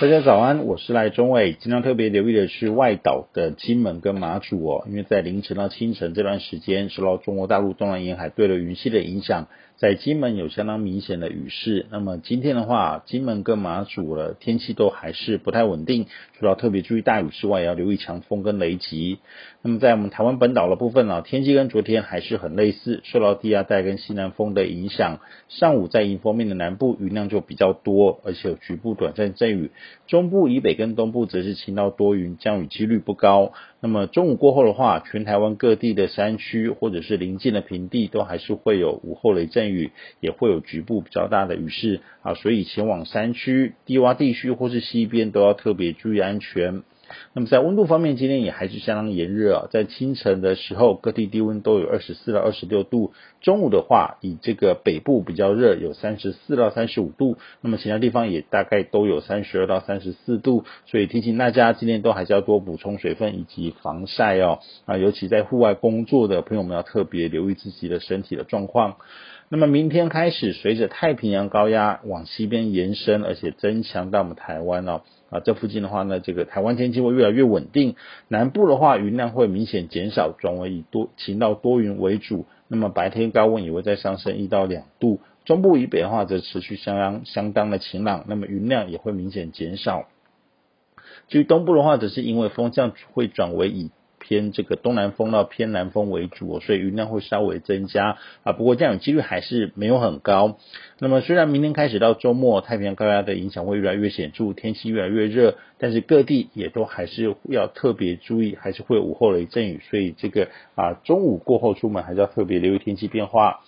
大家早安，我是赖中伟。今天特别留意的是外岛的金门跟马祖哦，因为在凌晨到清晨这段时间，受到中国大陆东南沿海对流云系的影响。在金门有相当明显的雨势，那么今天的话，金门跟马祖的天气都还是不太稳定，除了特别注意大雨之外，也要留意强风跟雷击。那么在我们台湾本岛的部分呢，天气跟昨天还是很类似，受到低压带跟西南风的影响，上午在迎风面的南部云量就比较多，而且有局部短暂阵雨，中部以北跟东部则是晴到多云，降雨几率不高。那么中午过后的话，全台湾各地的山区或者是临近的平地都还是会有午后雷阵雨，也会有局部比较大的雨势啊，所以前往山区、低洼地区或是西边都要特别注意安全。那么在温度方面，今天也还是相当炎热啊，在清晨的时候，各地低温都有二十四到二十六度。中午的话，以这个北部比较热，有三十四到三十五度。那么其他地方也大概都有三十二到三十四度。所以提醒大家，今天都还是要多补充水分以及防晒哦。啊，尤其在户外工作的朋友们要特别留意自己的身体的状况。那么明天开始，随着太平洋高压往西边延伸，而且增强到我们台湾哦。啊，这附近的话呢，这个台湾天气会越来越稳定。南部的话，云量会明显减少，转为以多晴到多云为主。那么白天高温也会再上升一到两度。中部以北的话，则持续相当相当的晴朗，那么云量也会明显减少。至于东部的话，则是因为风向会转为以偏这个东南风到偏南风为主，所以云量会稍微增加啊。不过降雨几率还是没有很高。那么虽然明天开始到周末，太平洋高压的影响会越来越显著，天气越来越热，但是各地也都还是要特别注意，还是会午后雷阵雨。所以这个啊中午过后出门还是要特别留意天气变化。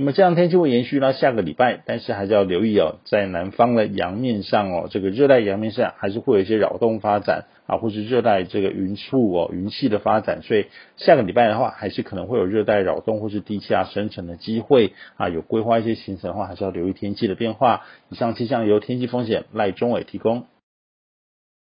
那么这样天气会延续到下个礼拜，但是还是要留意哦，在南方的洋面上哦，这个热带洋面上还是会有一些扰动发展啊，或是热带这个云束哦、云系的发展，所以下个礼拜的话，还是可能会有热带扰动或是低气压生成的机会啊，有规划一些行程的话，还是要留意天气的变化。以上气象由天气风险赖中伟提供。